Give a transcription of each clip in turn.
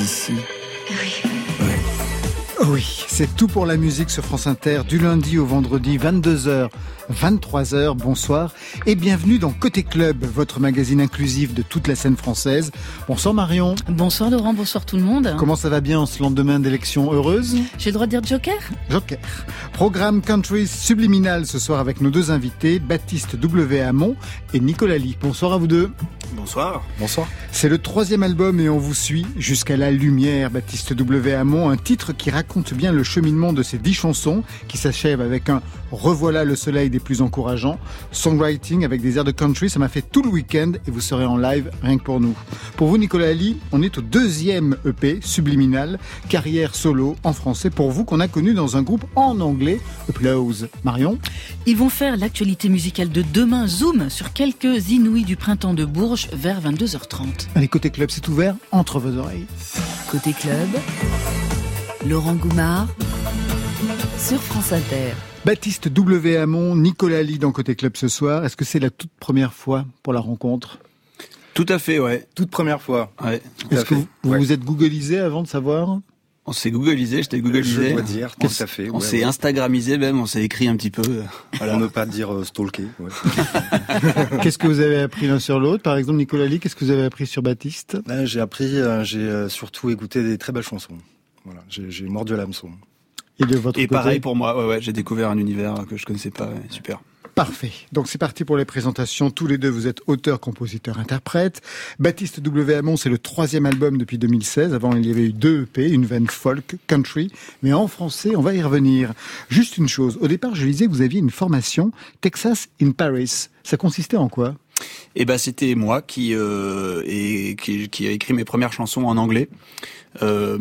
ici. Oui. Oui, c'est tout pour la musique sur France Inter du lundi au vendredi 22h 23h. Bonsoir et bienvenue dans Côté Club, votre magazine inclusif de toute la scène française. Bonsoir Marion. Bonsoir Laurent, bonsoir tout le monde. Comment ça va bien en ce lendemain d'élection heureuse? J'ai le droit de dire Joker? Joker. Programme country subliminal ce soir avec nos deux invités, Baptiste W. Hamon et Nicolas Lee. Bonsoir à vous deux. Bonsoir. Bonsoir. C'est le troisième album et on vous suit jusqu'à la lumière, Baptiste W. Hamon, un titre qui raconte bien le cheminement de ces dix chansons qui s'achève avec un Revoilà le soleil des plus encourageants, songwriting avec des airs de country, ça m'a fait tout le week-end et vous serez en live rien que pour nous. Pour vous Nicolas Ali, on est au deuxième EP, Subliminal, carrière solo en français pour vous qu'on a connu dans un groupe en anglais, Applause. Marion? Ils vont faire l'actualité musicale de demain, zoom sur quelques inouïs du printemps de Bourges vers 22h30. Allez, côté club, c'est ouvert entre vos oreilles. Côté club, Laurent Goumard sur France Inter. Baptiste W. Hamon, Nicolas Lee dans Côté Club ce soir. Est-ce que c'est la toute première fois pour la rencontre? Tout à fait, ouais. Toute première fois. Ouais. Est-ce que vous vous, vous êtes googlisé avant de savoir? On s'est googlisé, je t'ai googlisé. Je dois dire, tout à fait. On s'est ouais. instagramisé même, on s'est écrit un petit peu. euh, Pour ne pas dire euh, stalker. ouais. Qu'est-ce que vous avez appris l'un sur l'autre? Par exemple, Nicolas Lee, qu'est-ce que vous avez appris sur Baptiste? Là, j'ai appris, euh, j'ai euh, surtout écouté des très belles chansons. Voilà, j'ai mordu à l'hameçon. Et de votre Et côté pareil pour moi, ouais, ouais, j'ai découvert un univers que je connaissais pas, ouais, super. Parfait. Donc c'est parti pour les présentations. Tous les deux, vous êtes auteur, compositeur, interprète. Baptiste W. Hamon, c'est le troisième album depuis 2016. Avant, il y avait eu deux EP, une veine folk, country. Mais en français, on va y revenir. Juste une chose. Au départ, je disais que vous aviez une formation Texas in Paris. Ça consistait en quoi? Et ben c'était moi qui, euh, a écrit mes premières chansons en anglais. Euh,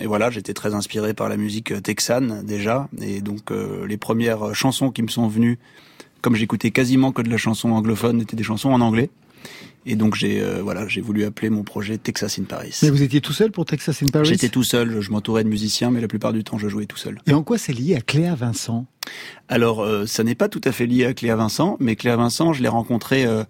et voilà, j'étais très inspiré par la musique texane déjà, et donc euh, les premières chansons qui me sont venues, comme j'écoutais quasiment que de la chanson anglophone, étaient des chansons en anglais. Et donc j'ai euh, voilà, j'ai voulu appeler mon projet Texas in Paris. Mais vous étiez tout seul pour Texas in Paris? J'étais tout seul, je m'entourais de musiciens, mais la plupart du temps je jouais tout seul. Et en quoi c'est lié à Cléa Vincent? Alors, euh, ça n'est pas tout à fait lié à Cléa Vincent, mais Cléa Vincent, je l'ai rencontrée euh,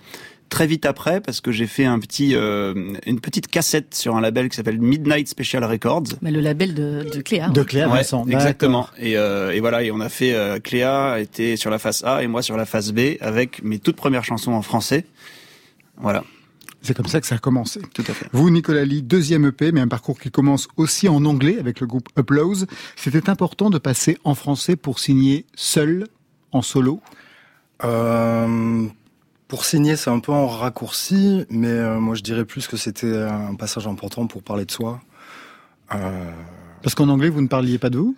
très vite après parce que j'ai fait un petit, euh, une petite cassette sur un label qui s'appelle Midnight Special Records. Mais le label de, de Cléa. De Cléa Ouais, Vincent. exactement. Et, euh, et voilà, et on a fait euh, Cléa était sur la face A et moi sur la face B avec mes toutes premières chansons en français. Voilà, C'est comme ça que ça a commencé. tout à fait. Vous, Nicolas Lee, deuxième EP, mais un parcours qui commence aussi en anglais avec le groupe Applause. C'était important de passer en français pour signer seul, en solo? Euh, pour signer, c'est un peu en raccourci, mais euh, moi je dirais plus que c'était un passage important pour parler de soi. Euh, Parce qu'en anglais, vous ne parliez pas de vous?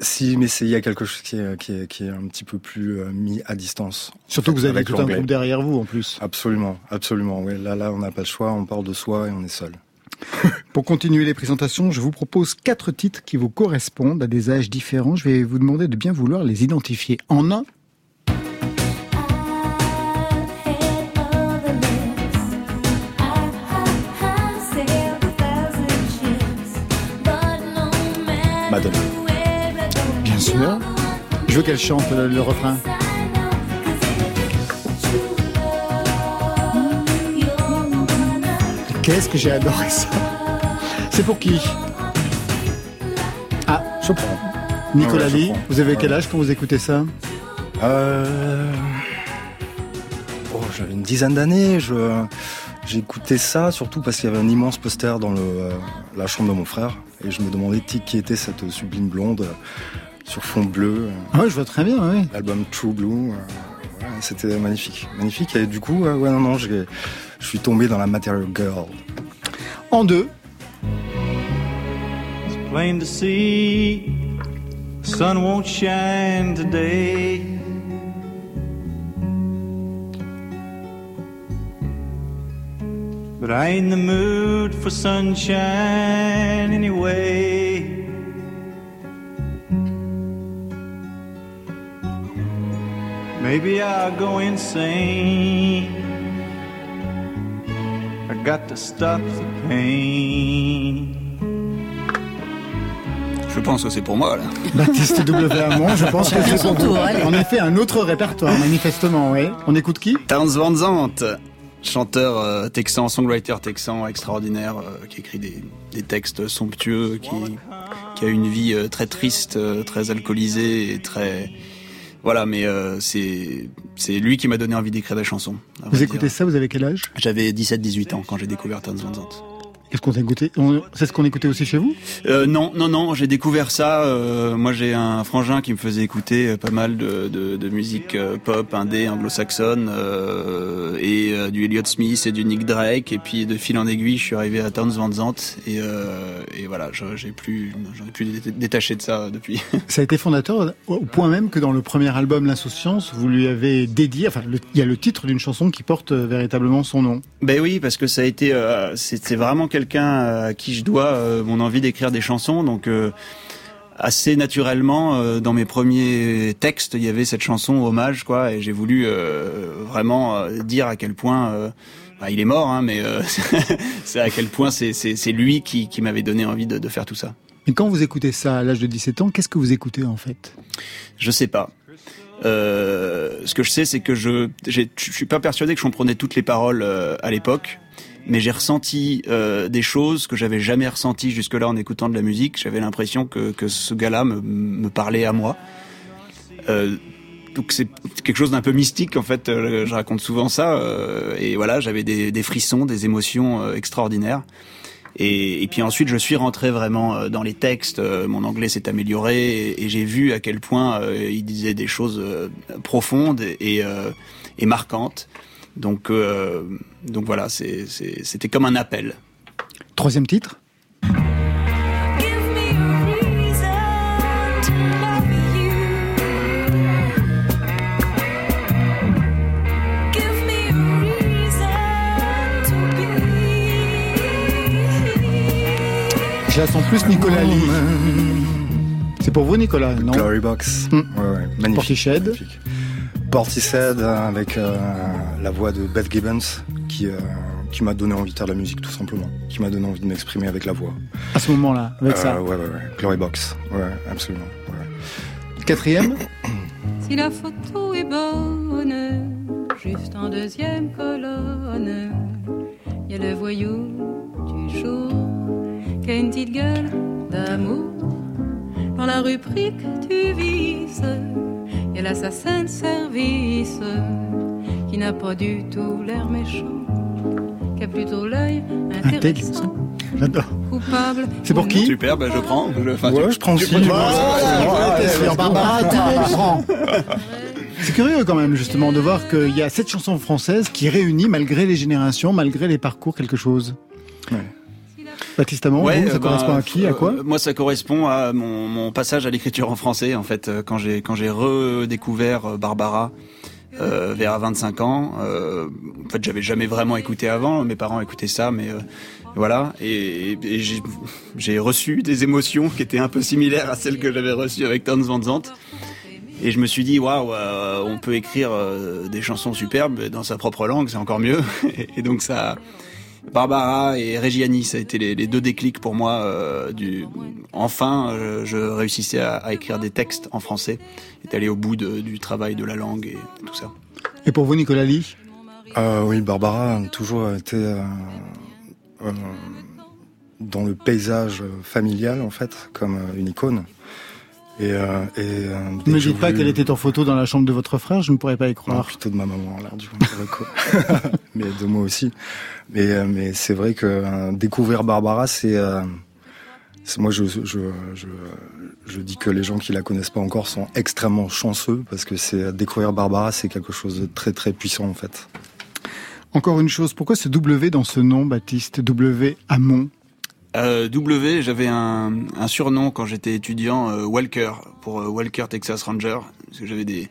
Si, mais c'est- il y a quelque chose qui est, qui est, qui est un petit peu plus euh, mis à distance. Surtout que vous avez tout un groupe derrière vous en plus. Absolument, absolument. Ouais, là, là, on n'a pas le choix. On parle de soi et on est seul. Pour continuer les présentations, je vous propose quatre titres qui vous correspondent à des âges différents. Je vais vous demander de bien vouloir les identifier. En un, Madonna. Je veux qu'elle chante le, le refrain. Qu'est-ce que j'ai adoré ça C'est pour qui? Ah, Chopin. Nicolas Ouais, Lee, vous avez quel âge quand vous écoutez ça? Euh... Oh, j'avais une dizaine d'années. Je... Écouté ça surtout parce qu'il y avait un immense poster dans le, euh, la chambre de mon frère. Et je me demandais qui était cette sublime blonde sur fond bleu. euh, Ah ouais, je vois très bien, oui. L'album True Blue. euh, ouais, C'était magnifique. Magnifique. Et du coup, euh, ouais, non, non, je suis tombé dans la Material Girl. En deux, Plain to see, the sun won't shine today. But I ain't in the mood for sunshine anyway. Maybe I'll go insane. I got to stop the pain. Je pense que c'est pour moi là. Baptiste W. Hamon, je pense que c'est son pour vous. En effet, un autre répertoire, manifestement, oui. On écoute qui? Towns Van Zandt. chanteur euh, texan, songwriter texan extraordinaire, euh, qui écrit des, des, textes somptueux, qui, qui a une vie très triste, très alcoolisée et très voilà, mais c'est c'est lui qui m'a donné envie d'écrire des chansons. Vous écoutez ça, vous avez quel âge? J'avais 17-18 ans quand j'ai découvert Tons Van Zandt. Qu'est-ce qu'on écouté C'est ce qu'on écoutait aussi chez vous euh, Non, non, non. J'ai découvert ça. Euh, moi, j'ai un frangin qui me faisait écouter euh, pas mal de, de, de musique pop, indé, anglo-saxonne, euh, et du Elliott Smith et du Nick Drake. Et puis de fil en aiguille, je suis arrivé à Towns Van Zandt, et, et voilà, j'ai plus, j'en ai plus détaché de ça depuis. Ça a été fondateur au point même que dans le premier album L'Insouciance, vous lui avez dédié. Enfin, il y a le titre d'une chanson qui porte véritablement son nom. Ben oui, parce que ça a été, c'est vraiment quelqu'un à qui je dois euh, mon envie d'écrire des chansons. Donc euh, assez naturellement, euh, dans mes premiers textes, il y avait cette chanson hommage, quoi, et j'ai voulu vraiment dire à quel point. Bah, il est mort, hein, mais c'est à quel point c'est lui qui, qui m'avait donné envie de, de, faire tout ça. Et quand vous écoutez ça à l'âge de 17 ans, qu'est-ce que vous écoutez en fait? Je sais pas. Euh, ce que je sais, c'est que je je suis pas persuadé que je comprenais toutes les paroles à l'époque mais j'ai ressenti euh, des choses que j'avais jamais ressenties jusque-là en écoutant de la musique. J'avais l'impression que, que ce gars-là me, me, parlait à moi. Euh, donc c'est quelque chose d'un peu mystique en fait. Euh, je raconte souvent ça euh, et voilà, j'avais des, des, frissons, des émotions euh, extraordinaires. Et, et, puis ensuite, je suis rentré vraiment dans les textes. Mon anglais s'est amélioré et, et j'ai vu à quel point il disait des choses profondes et, et marquantes. Donc, euh, donc voilà, c'était comme un appel. Troisième titre Je la sens plus Nicolas Lee. C'est pour vous, Nicolas, non Glory Box. Hmm. Ouais, ouais, magnifique. Portiched. Portishead avec euh, la voix de Beth Gibbons qui, euh, qui m'a donné envie de faire de la musique tout simplement, qui m'a donné envie de m'exprimer avec la voix. À ce moment-là, avec euh, ça Ouais, ouais, ouais. Glory Box, ouais, absolument. Ouais. Quatrième Si la photo est bonne, juste en deuxième colonne, il y a le voyou du jour qui a une petite gueule d'amour. Dans la rubrique du vice, et l'assassin de service qui n'a pas du tout l'air méchant, qui a plutôt l'œil intéressant. J'adore. Coupable. C'est pour qui Super, ben je prends. Je, ouais, tu, je prends aussi. C'est curieux quand même justement de voir qu'il y a cette chanson française qui réunit malgré les générations, malgré les parcours quelque chose. Ouais. Baptiste Amand, ouais, ça euh, correspond à qui, à quoi euh, Moi, ça correspond à mon, mon passage à l'écriture en français. En fait, euh, quand j'ai quand j'ai redécouvert Barbara euh, vers 25 ans, euh, en fait, j'avais jamais vraiment écouté avant. Mes parents écoutaient ça, mais euh, voilà. Et, et j'ai reçu des émotions qui étaient un peu similaires à celles que j'avais reçues avec Tons Van. Et je me suis dit, waouh, on peut écrire des chansons superbes dans sa propre langue, c'est encore mieux. et donc ça Barbara et Reggiani, ça a été les, deux déclics pour moi. Euh, du, enfin, euh, je réussissais à, écrire des textes en français et d'aller au bout du travail de la langue et tout ça. Et pour vous, Nicolas Lee? Euh, Oui, Barbara a toujours été dans le paysage familial, en fait, comme une icône. Et, euh, et euh, ne me dites pas qu'elle était en photo dans la chambre de votre frère, je ne pourrais pas y croire. Non, plutôt de ma maman, l'air du mais de moi aussi. Mais, euh, mais c'est vrai que euh, découvrir Barbara, c'est euh, moi je, je, je, je, dis que les gens qui la connaissent pas encore sont extrêmement chanceux parce que c'est découvrir Barbara, c'est quelque chose de très très puissant en fait. Encore une chose, pourquoi ce W dans ce nom, Baptiste? W Amont euh, w, j'avais un, un, surnom quand j'étais étudiant, euh, Walker, pour euh, Walker Texas Ranger, parce que j'avais des,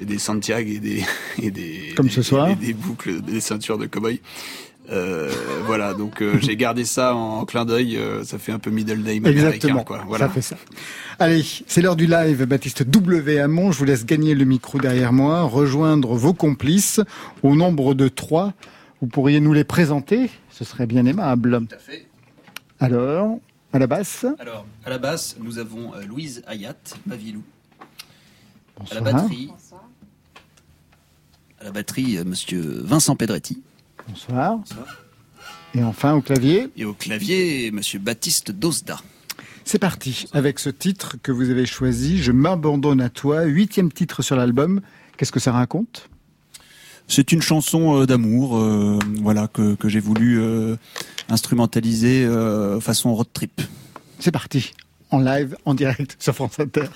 des Santiago et des, et des, Comme ce soir. Et des boucles, des ceintures de cowboy. Euh, voilà, donc j'ai gardé ça en, clin d'œil. ça fait un peu middle name Exactement, quoi. Voilà. Ça fait ça. Allez, c'est l'heure du live. Baptiste W. Hamon, je vous laisse gagner le micro derrière moi, rejoindre vos complices au nombre de trois. Vous pourriez nous les présenter Ce serait bien aimable. Tout à fait. Alors, à la basse Alors, à la basse, nous avons euh, Louise Ayat, Pavilou. Bonsoir. À la batterie, à la batterie, euh, monsieur Vincent Pedretti. Bonsoir. Et enfin au clavier. Et au clavier, Monsieur Baptiste Dosda. C'est parti avec ce titre que vous avez choisi, Je m'abandonne à toi, huitième titre sur l'album. Qu'est-ce que ça raconte? C'est une chanson euh, d'amour, euh, voilà que, que j'ai voulu euh, instrumentaliser euh, façon road trip. C'est parti, en live, en direct sur France Inter.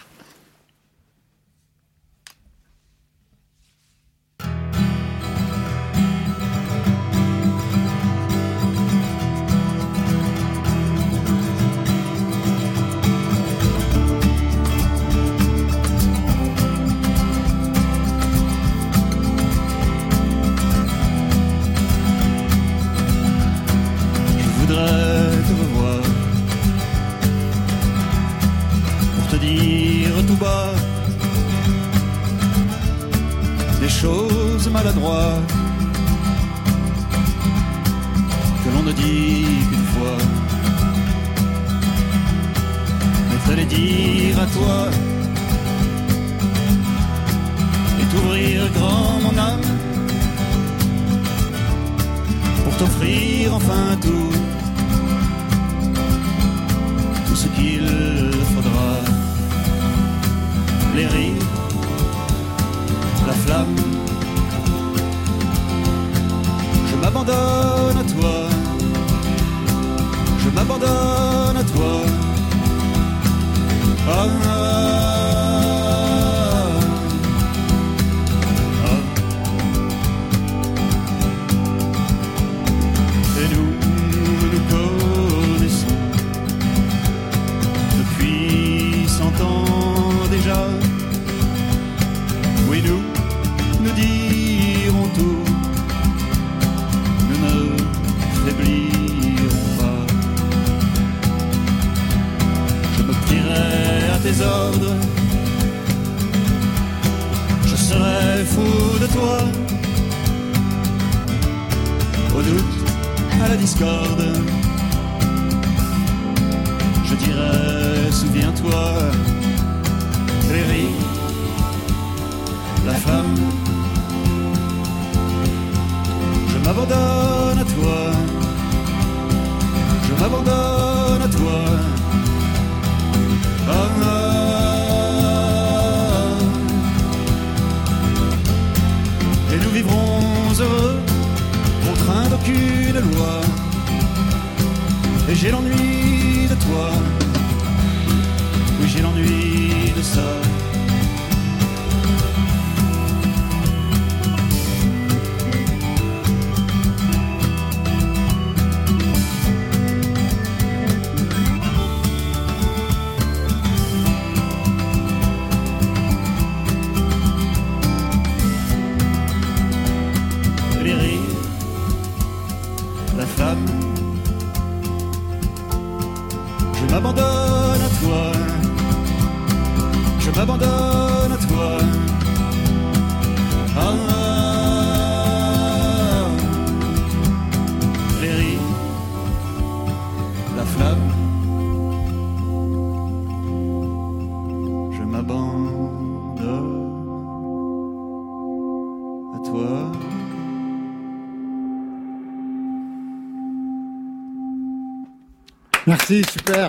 Merci, super.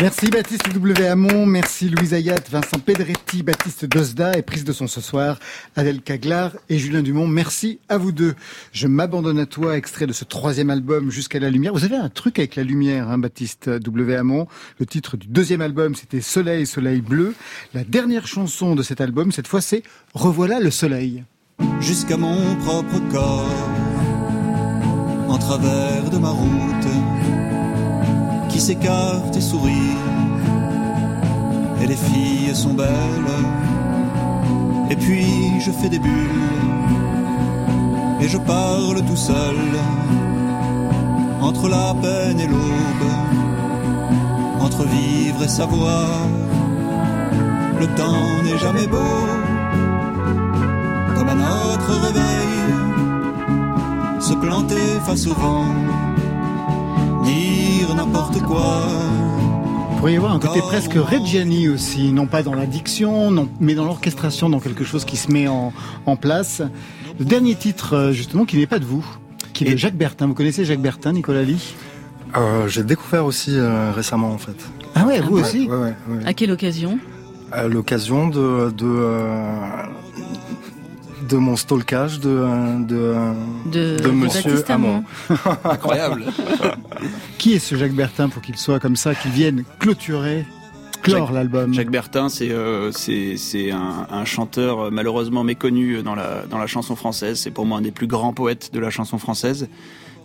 Merci Baptiste W. Hamon, merci Louise Ayat, Vincent Pedretti, Baptiste Dosda et prise de son ce soir, Adèle Caglar et Julien Dumont. Merci à vous deux. Je m'abandonne à toi, extrait de ce troisième album Jusqu'à la lumière. Vous avez un truc avec la lumière, hein, Baptiste W. Hamon. Le titre du deuxième album, c'était Soleil, Soleil bleu. La dernière chanson de cet album, cette fois, c'est Revoilà le soleil. jusqu'à mon propre corps, en travers de ma route, qui s'écarte et sourit, et les filles sont belles, et puis je fais des bulles, et je parle tout seul, entre la peine et l'aube, entre vivre et savoir, le temps n'est jamais beau. Comme à notre réveil, se planter face au vent, dire n'importe quoi, pourrait y avoir un côté presque Reggiani aussi, non pas dans la diction, non, mais dans l'orchestration, dans quelque chose qui se met en, en place. Le dernier titre, euh, justement, qui n'est pas de vous, qui est de Jacques Bertin. Vous connaissez Jacques Bertin, Nicolas Lee? Euh, J'ai découvert aussi euh, récemment, en fait. Ah ouais, vous aussi? ouais, ouais, À quelle occasion? À l'occasion de, de, euh, de mon stalkage de, de, de, de Monsieur Hamon. Incroyable. Qui est ce Jacques Bertin pour qu'il soit comme ça, qu'il vienne clôturer, clore Jacques- l'album? Jacques Bertin, c'est euh, c'est c'est un, un chanteur euh, malheureusement méconnu dans la dans la chanson française. C'est pour moi un des plus grands poètes de la chanson française.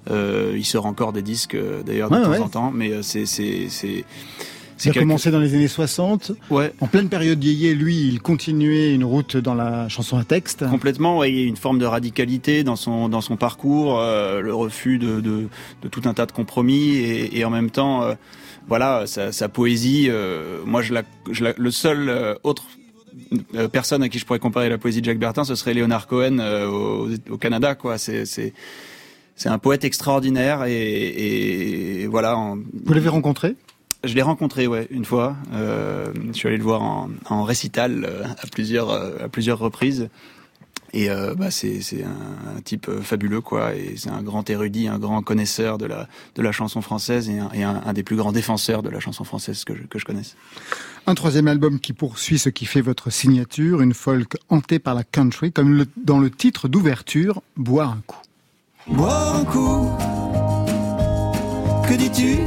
Euh, il sort encore des disques euh, d'ailleurs de Ouais, temps ouais. en temps, mais euh, c'est c'est c'est Il a quelque- commencé dans les années 60. Ouais, En pleine période yéyé, lui, il continuait une route dans la chanson à texte. complètement. Ouais, il y a une forme de radicalité dans son dans son parcours, euh, le refus de, de de tout un tas de compromis et, et en même temps, euh, voilà, sa, sa poésie. euh, moi, je la, je la- le seul euh, autre euh, personne à qui je pourrais comparer la poésie de Jacques Bertin, ce serait Leonard Cohen euh, au, au Canada, quoi. C'est c'est c'est un poète extraordinaire et, et voilà. Vous l'avez rencontré? Je l'ai rencontré, ouais, une fois. Euh, je suis allé le voir en, en récital euh, à plusieurs euh, à plusieurs reprises. Et euh, bah, c'est c'est un, un type fabuleux, quoi. Et c'est un grand érudit, un grand connaisseur de la de la chanson française et un, et un, un des plus grands défenseurs de la chanson française que je, que je connaisse. Un troisième album qui poursuit ce qui fait votre signature, une folk hantée par la country, comme le- dans le titre d'ouverture, Boire un coup. Boire un coup. Que dis-tu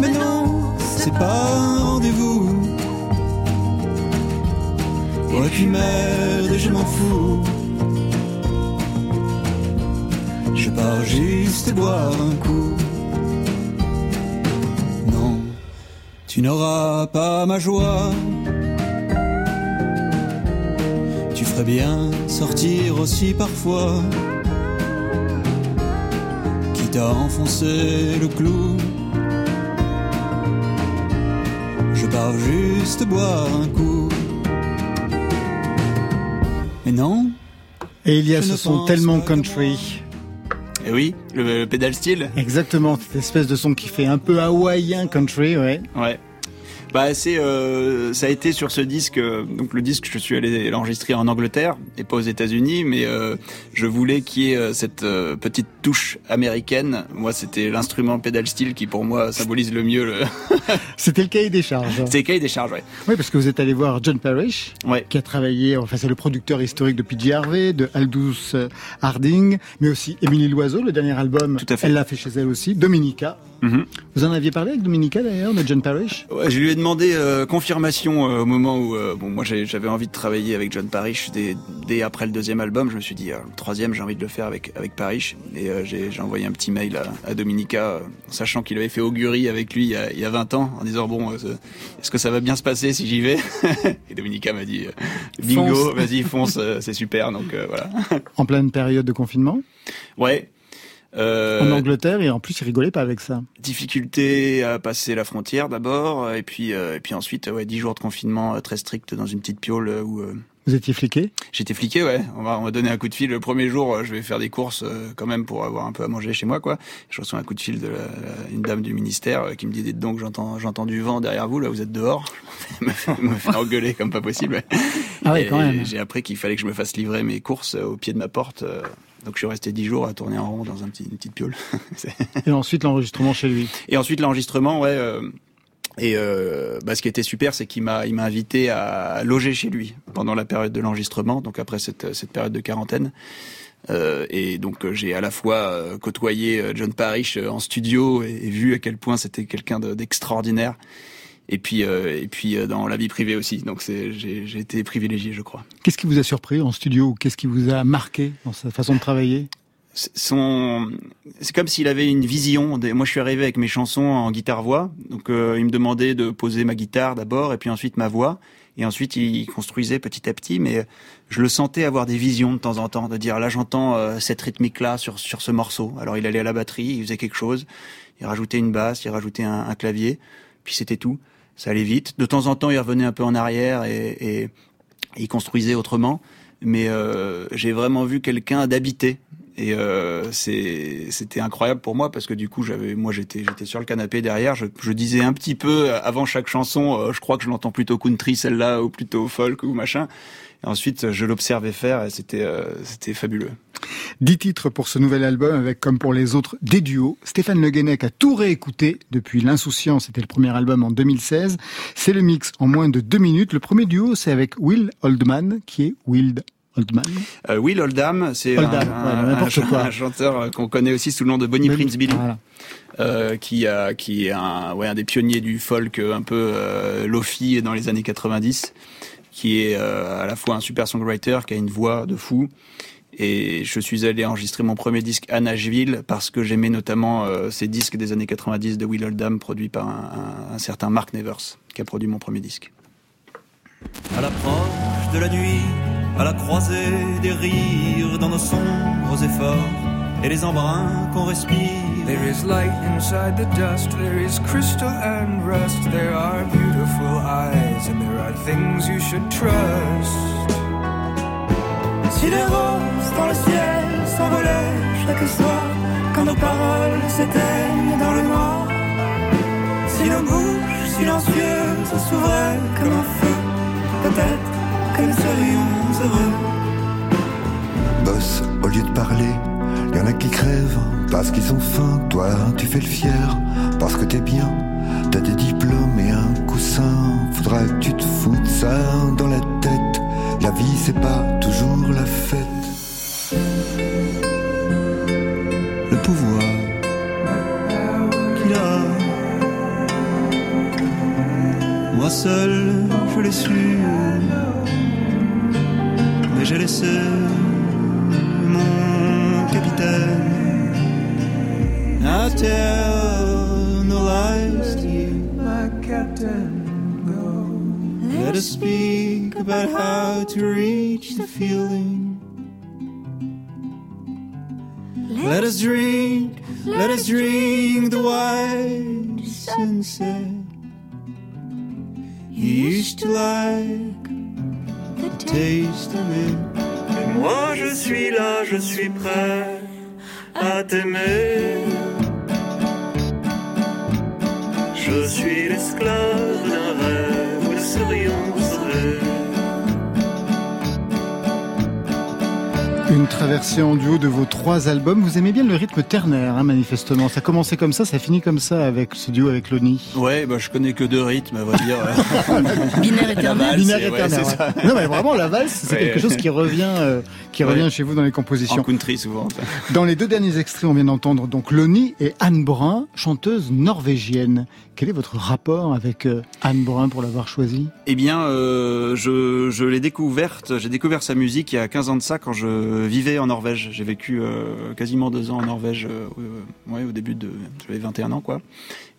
Mais non, c'est pas un rendez-vous. Ouais, puis merde, je m'en fous. Je pars juste boire un coup. Non, tu n'auras pas ma joie. Tu ferais bien sortir aussi parfois quitte à enfoncer le clou. Juste boire un coup. Mais non, Et il y a ce son tellement country. Et oui, le, le pédale style. Exactement, cette espèce de son qui fait un peu hawaïen country, ouais. Ouais. Bah c'est euh, ça a été sur ce disque euh, donc le disque je suis allé l'enregistrer en Angleterre et pas aux États-Unis mais euh, je voulais qu'il y ait euh, cette euh, petite touche américaine moi c'était l'instrument pedal steel qui pour moi symbolise le mieux le C'était le cahier des charges. c'est cahier des charges ouais Oui, parce que vous êtes allé voir John Parrish, ouais qui a travaillé, enfin c'est le producteur historique de PJ Harvey, de Aldous euh, Harding, mais aussi Émilie Loiseau, le dernier album. Tout à fait. Elle l'a fait chez elle aussi. Dominica. Mhm. Vous en aviez parlé avec Dominica d'ailleurs, de John Parrish? Ouais, je lui ai demandé euh, confirmation euh, au moment où euh, bon moi j'avais envie de travailler avec John Parrish dès, dès après le deuxième album. Je me suis dit euh, le troisième j'ai envie de le faire avec avec Parrish. Et euh, j'ai j'ai envoyé un petit mail à, à Dominica euh, sachant qu'il avait fait augurie avec lui il y a, il y a 20 ans en disant bon euh, est-ce que ça va bien se passer si j'y vais et Dominica m'a dit euh, bingo Fonce. vas-y fonce euh, c'est super donc euh, voilà. En pleine période de confinement, ouais euh, en Angleterre, et en plus il rigolait pas avec ça. difficulté à passer la frontière d'abord et puis euh, et puis ensuite ouais dix jours de confinement euh, très strict dans une petite piole euh, où euh, Vous étiez fliqué? J'étais fliqué, ouais. On va, on m'a donné un coup de fil. Le premier jour, je vais faire des courses quand même pour avoir un peu à manger chez moi, quoi. Je reçois un coup de fil de la- la- une dame du ministère qui me dit dites donc j'entends j'entends du vent derrière vous, là vous êtes dehors. me, fait engueuler comme pas possible. Ah ouais, Et quand même. J'ai appris qu'il fallait que je me fasse livrer mes courses au pied de ma porte. Donc je suis resté dix jours à tourner en rond dans un petit, une petite piole. Et ensuite l'enregistrement chez lui. et ensuite l'enregistrement, ouais. euh, et euh, bah, ce qui était super, c'est qu'il m'a il m'a invité à loger chez lui pendant la période de l'enregistrement, donc après cette cette période de quarantaine. Euh, et donc j'ai à la fois côtoyé John Parrish en studio et, et vu à quel point c'était quelqu'un de- d'extraordinaire. Et puis euh, et puis euh, dans la vie privée aussi. Donc c'est j'ai été privilégié, je crois. Qu'est-ce qui vous a surpris en studio qu'est-ce qui vous a marqué dans sa façon de travailler? Son c'est comme s'il avait une vision moi je suis arrivé avec mes chansons en guitare voix donc euh, il me demandait de poser ma guitare d'abord et puis ensuite ma voix. Et ensuite il construisait petit à petit. Mais je le sentais avoir des visions de temps en temps de dire là j'entends euh, cette rythmique là sur sur ce morceau. Alors il allait à la batterie il faisait quelque chose. Il rajoutait une basse il rajoutait un, un clavier. Puis c'était tout ça allait vite de temps en temps il revenait un peu en arrière et, et il construisait autrement mais euh, j'ai vraiment vu quelqu'un d'habité Et euh, c'était incroyable pour moi parce que du coup, j'avais, moi, j'étais, j'étais sur le canapé derrière. Je, je, disais un petit peu avant chaque chanson, euh, je crois que je l'entends plutôt country celle-là ou plutôt folk ou machin. Et ensuite, je l'observais faire et c'était, euh, c'était fabuleux. Dix titres pour ce nouvel album avec, comme pour les autres, des duos. Stéphane Le Guenec a tout réécouté depuis L'Insouciance, c'était le premier album en 2016. C'est le mix en moins de deux minutes. Le premier duo, c'est avec Will Oldman, qui est Wild Oldman. Euh, Will Oldham, c'est un, chanteur euh, qu'on connaît aussi sous le nom de Bonnie Prince Billy. Euh, qui, a, qui est un, ouais, un des pionniers du folk un peu euh, lofi dans les années 90, qui est à la fois un super songwriter, qui a une voix de fou, et je suis allé enregistrer mon premier disque à Nashville parce que j'aimais notamment ces disques des années 90 de Will Oldham produits par un, un, certain Mark Nevers qui a produit mon premier disque. À l'approche de la nuit, à la croisée des rires dans nos sombres efforts et les embruns qu'on respire. There is light inside the dust, there is crystal and rust, there are beautiful eyes and there are things you should trust. Si les roses dans le ciel s'envolaient chaque soir, quand nos paroles s'éteignent dans le noir, si nos bouches silencieuses s'ouvraient comme un feu, peut-être que nous serions heureux. Boss, au lieu de parler, y en a qui crèvent parce qu'ils ont faim. Toi, tu fais le fier parce que t'es bien. T'as des diplômes et un coussin. Faudra que tu te foutes ça dans la tête? La vie, c'est pas toujours la fête. Le pouvoir qu'il a. Moi seul, je l'ai su j'ai laissé mon capitaine. I tell no lies to you, my captain. Go. Let us speak about how to reach the feeling. Let us drink, let us drink the white sunset. You used to like the taste of it. Moi je suis là, je suis prêt à t'aimer. Je suis l'esclave d'un rêve, nous serions Une traversée en duo de vos trois albums. Vous aimez bien le rythme ternaire, hein, manifestement. Ça a commencé comme ça, ça finit comme ça avec ce duo avec Loni. Ouais, bah, je connais que deux rythmes, à vrai dire. Binaire et ternaire. Binaire et ternaire. Non, mais vraiment, la valse, c'est quelque chose qui revient, euh, qui revient chez vous dans les compositions. En country, souvent. Dans les deux derniers extraits, on vient d'entendre donc Loni et Anne Brun, chanteuse norvégienne. Quel est votre rapport avec euh, Anne Brun pour l'avoir choisie? Eh bien, euh, je, je l'ai découverte, j'ai découvert sa musique il y a 15 ans de ça quand je vivais en Norvège. J'ai vécu euh, quasiment deux ans en Norvège, euh, ouais, au début de... J'avais 21 ans, quoi.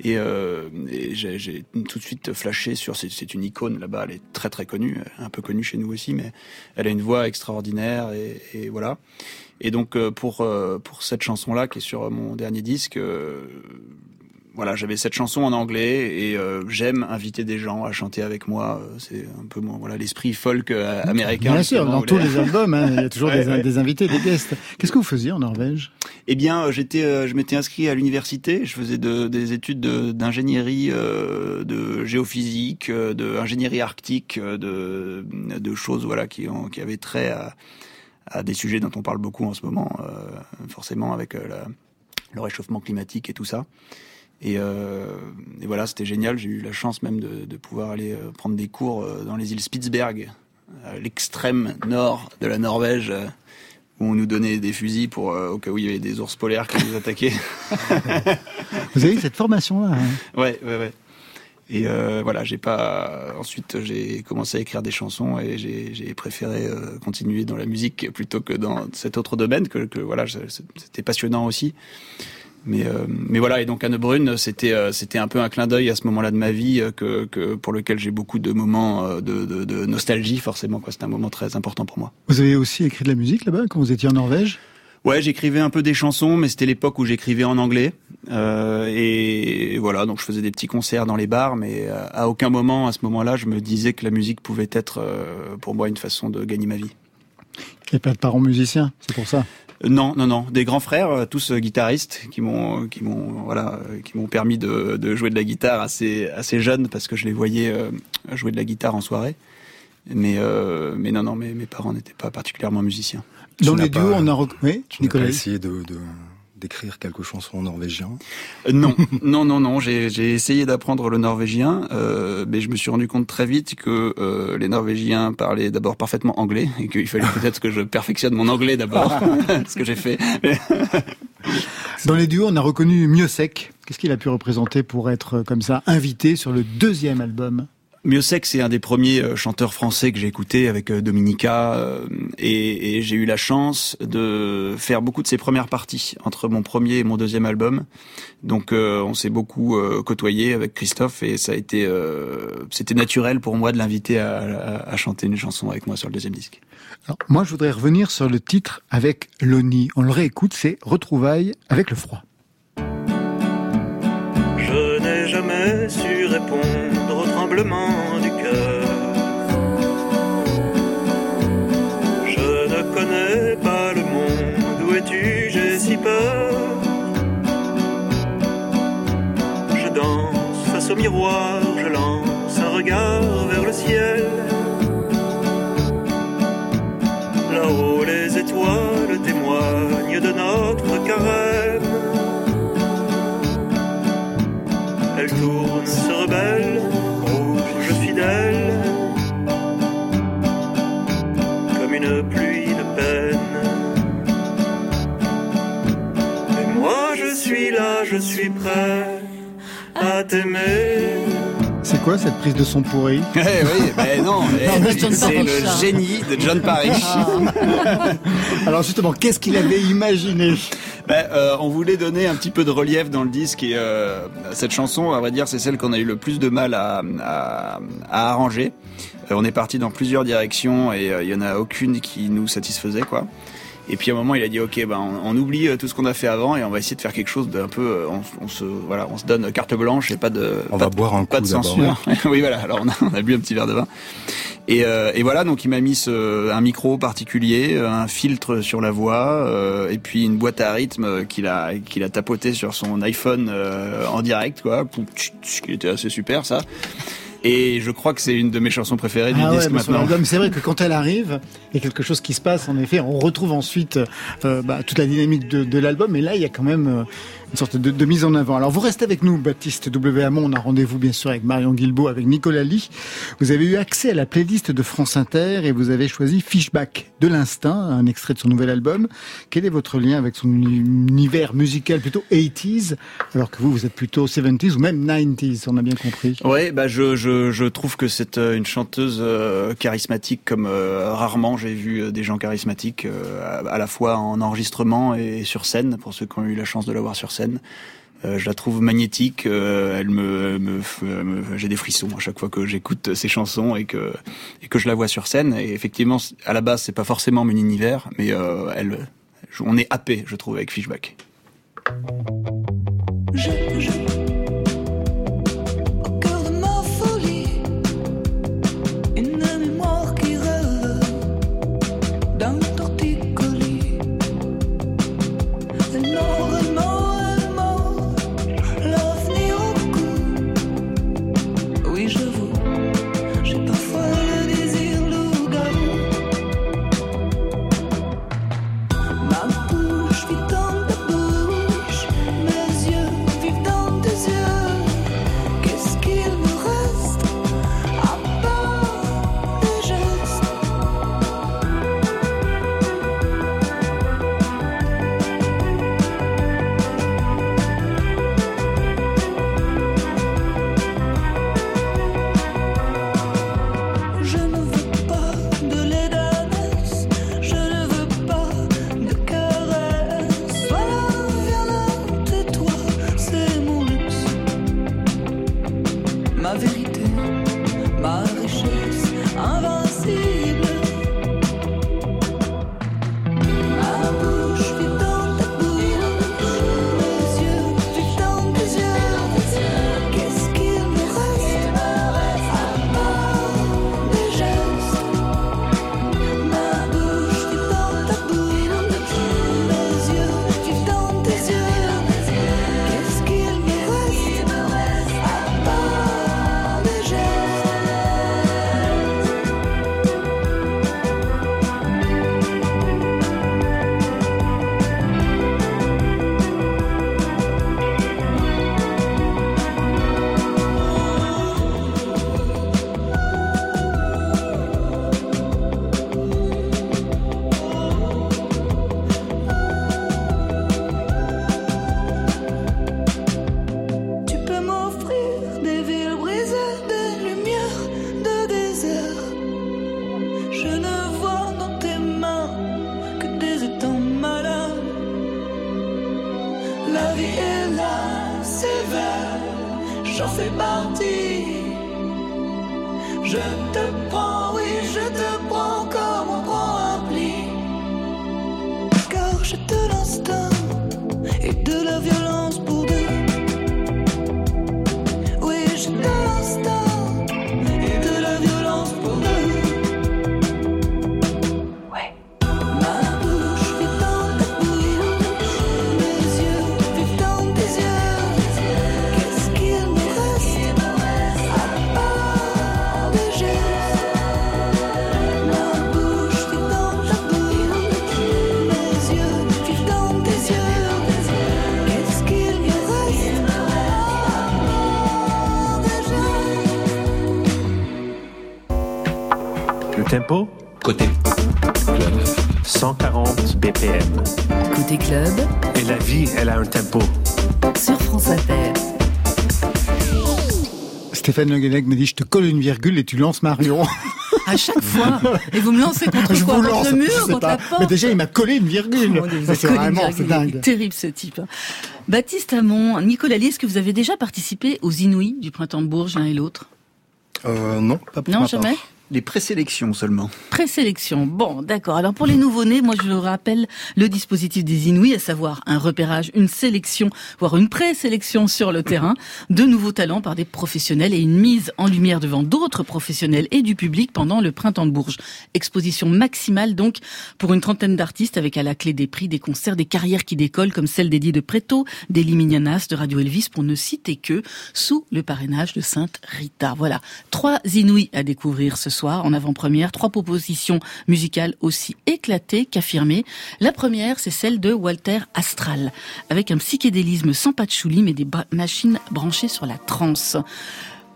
Et, euh, et j'ai tout de suite flashé sur... C'est une icône là-bas, elle est très très connue, un peu connue chez nous aussi, mais elle a une voix extraordinaire et, et voilà. Et donc pour pour cette chanson là qui est sur mon dernier disque, voilà, j'avais cette chanson en anglais et euh, j'aime inviter des gens à chanter avec moi. Euh, c'est un peu mon voilà l'esprit folk euh, américain. Bien sûr, dans tous les albums, hein, il y a toujours des, des, invités, des guests. Qu'est-ce que vous faisiez en Norvège? Eh bien, j'étais, je m'étais inscrit à l'université. Je faisais de, des études d'ingénierie, de, de, géophysique, de ingénierie arctique, de, de choses voilà qui ont qui avaient trait à, à des sujets dont on parle beaucoup en ce moment, forcément avec la, le réchauffement climatique et tout ça. Et, euh, et voilà, c'était génial. J'ai eu la chance même de, de pouvoir aller euh, prendre des cours euh, dans les îles Spitzberg, à l'extrême nord de la Norvège, où on nous donnait des fusils pour au cas où il y avait des ours polaires qui nous attaquaient. Vous avez eu cette formation-là hein? Ouais, ouais, ouais. Et euh, voilà, j'ai pas. Ensuite, j'ai commencé à écrire des chansons et j'ai préféré euh, continuer dans la musique plutôt que dans cet autre domaine que, que voilà, c'était passionnant aussi. Mais, euh, mais voilà, et donc Anne Brune, c'était euh, c'était un peu un clin d'œil à ce moment-là de ma vie euh, que, que pour lequel j'ai beaucoup de moments de, de, de nostalgie forcément. Quoi, c'était un moment très important pour moi. Vous avez aussi écrit de la musique là-bas quand vous étiez en Norvège? Ouais, j'écrivais un peu des chansons, mais c'était l'époque où j'écrivais en anglais. Euh, et, voilà, donc je faisais des petits concerts dans les bars, mais à aucun moment, à ce moment-là, je me disais que la musique pouvait être pour moi une façon de gagner ma vie. Et pas de parents musiciens, c'est pour ça. Non, non, non, des grands frères, tous guitaristes, qui m'ont, qui m'ont, voilà, qui m'ont permis de, de, jouer de la guitare assez, assez jeune parce que je les voyais jouer de la guitare en soirée. Mais, euh, mais non, non, mes, mes parents n'étaient pas particulièrement musiciens. Dans les duos, on a oui, tu Nicolas. essayé de, de d'écrire quelques chansons en norvégien euh, Non, non, non, non. J'ai, essayé d'apprendre le norvégien, euh, mais je me suis rendu compte très vite que euh, les Norvégiens parlaient d'abord parfaitement anglais et qu'il fallait peut-être que je perfectionne mon anglais d'abord, ce que j'ai fait. Dans les duos, on a reconnu Miosek. Qu'est-ce qu'il a pu représenter pour être comme ça invité sur le deuxième album Miosek, c'est un des premiers euh, chanteurs français que j'ai écouté avec euh, Dominica, euh, et, j'ai eu la chance de faire beaucoup de ses premières parties entre mon premier et mon deuxième album. Donc, on s'est beaucoup côtoyé avec Christophe, et ça a été, c'était naturel pour moi de l'inviter à, chanter une chanson avec moi sur le deuxième disque. Alors, moi, je voudrais revenir sur le titre avec Loni. On le réécoute, c'est Retrouvailles avec le froid. Je n'ai jamais su répondre du cœur. Je ne connais pas le monde, où es-tu, j'ai si peur. Je danse face au miroir, je lance un regard vers le ciel. Là-haut, les étoiles témoignent de notre carême. Elle tourne, se rebelle suis prêt à t'aimer. C'est quoi cette prise de son pourri eh Oui, ben non, c'est le génie de John Parrish. Ah. Alors justement, qu'est-ce qu'il avait imaginé ben, euh, on voulait donner un petit peu de relief dans le disque et euh, cette chanson, à vrai dire, c'est celle qu'on a eu le plus de mal à, à, à arranger. Euh, on est parti dans plusieurs directions et il y en a aucune qui nous satisfaisait, quoi. Et puis à un moment, il a dit OK, ben on, oublie tout ce qu'on a fait avant et on va essayer de faire quelque chose d'un peu. On, se voilà, on se donne carte blanche et pas de. On va boire un pas de censure. oui, voilà. Alors on a, on a bu un petit verre de vin. Et, euh, et, voilà, donc il m'a mis ce, un micro particulier, un filtre sur la voix, euh, et puis une boîte à rythme qu'il a qu'il a tapoté sur son iPhone euh, en direct, quoi, qui était assez super ça. Et je crois que c'est une de mes chansons préférées du ah disque maintenant. C'est vrai que quand elle arrive, il y a quelque chose qui se passe. En effet, on retrouve ensuite euh, bah, toute la dynamique de, de l'album. Et là, il y a quand même euh, une sorte de, mise en avant. Alors vous restez avec nous, Baptiste W. Hamon. On a rendez-vous bien sûr avec Marion Guilbault, avec Nicolas Lee. Vous avez eu accès à la playlist de France Inter et vous avez choisi Fishback de l'instinct, un extrait de son nouvel album. Quel est votre lien avec son univers musical plutôt 80s, alors que vous, vous êtes plutôt 70s ou même 90s, on a bien compris? Oui, bah je, je, trouve que c'est euh, une chanteuse euh, charismatique comme euh, rarement j'ai vu des gens charismatiques à la fois en enregistrement et sur scène, pour ceux qui ont eu la chance de la voir sur scène euh, je la trouve magnétique. Euh, elle me, j'ai des frissons à chaque fois que j'écoute ses chansons et que et que je la vois sur scène. Et effectivement, à la base, c'est pas forcément mon univers, mais euh, elle, on est happé, je trouve, avec Fishback. Stéphane Le Guenec me dit je te colle une virgule et tu lances Marion. À chaque fois. Et vous me lancez contre je quoi vous Contre lance, le mur, je sais contre pas. la porte Mais déjà il m'a collé une virgule. Oh, c'est vraiment, c'est dingue. Terrible ce type. Baptiste Hamon, Nicolas Lee, est-ce que vous avez déjà participé aux Inouïs du printemps de Bourges l'un et l'autre? Euh, non, pas pour Non, ma jamais? part. Les présélections seulement. Présélection. Bon, d'accord. Alors pour les nouveau-nés, moi je rappelle le dispositif des Inouïs, à savoir un repérage, une sélection, voire une présélection sur le terrain de nouveaux talents par des professionnels et une mise en lumière devant d'autres professionnels et du public pendant le printemps de Bourges. Exposition maximale donc pour une trentaine d'artistes avec à la clé des prix, des concerts, des carrières qui décollent comme celle d'Eddie de Preto, d'Elie Mignanas, de Radio Elvis pour ne citer que sous le parrainage de Sainte Rita. Voilà. Trois Inouïs à découvrir ce soir en avant-première. Trois propositions musicales aussi éclatées qu'affirmées. La première, c'est celle de Walter Astral, avec un psychédélisme sans patchouli mais des machines branchées sur la transe.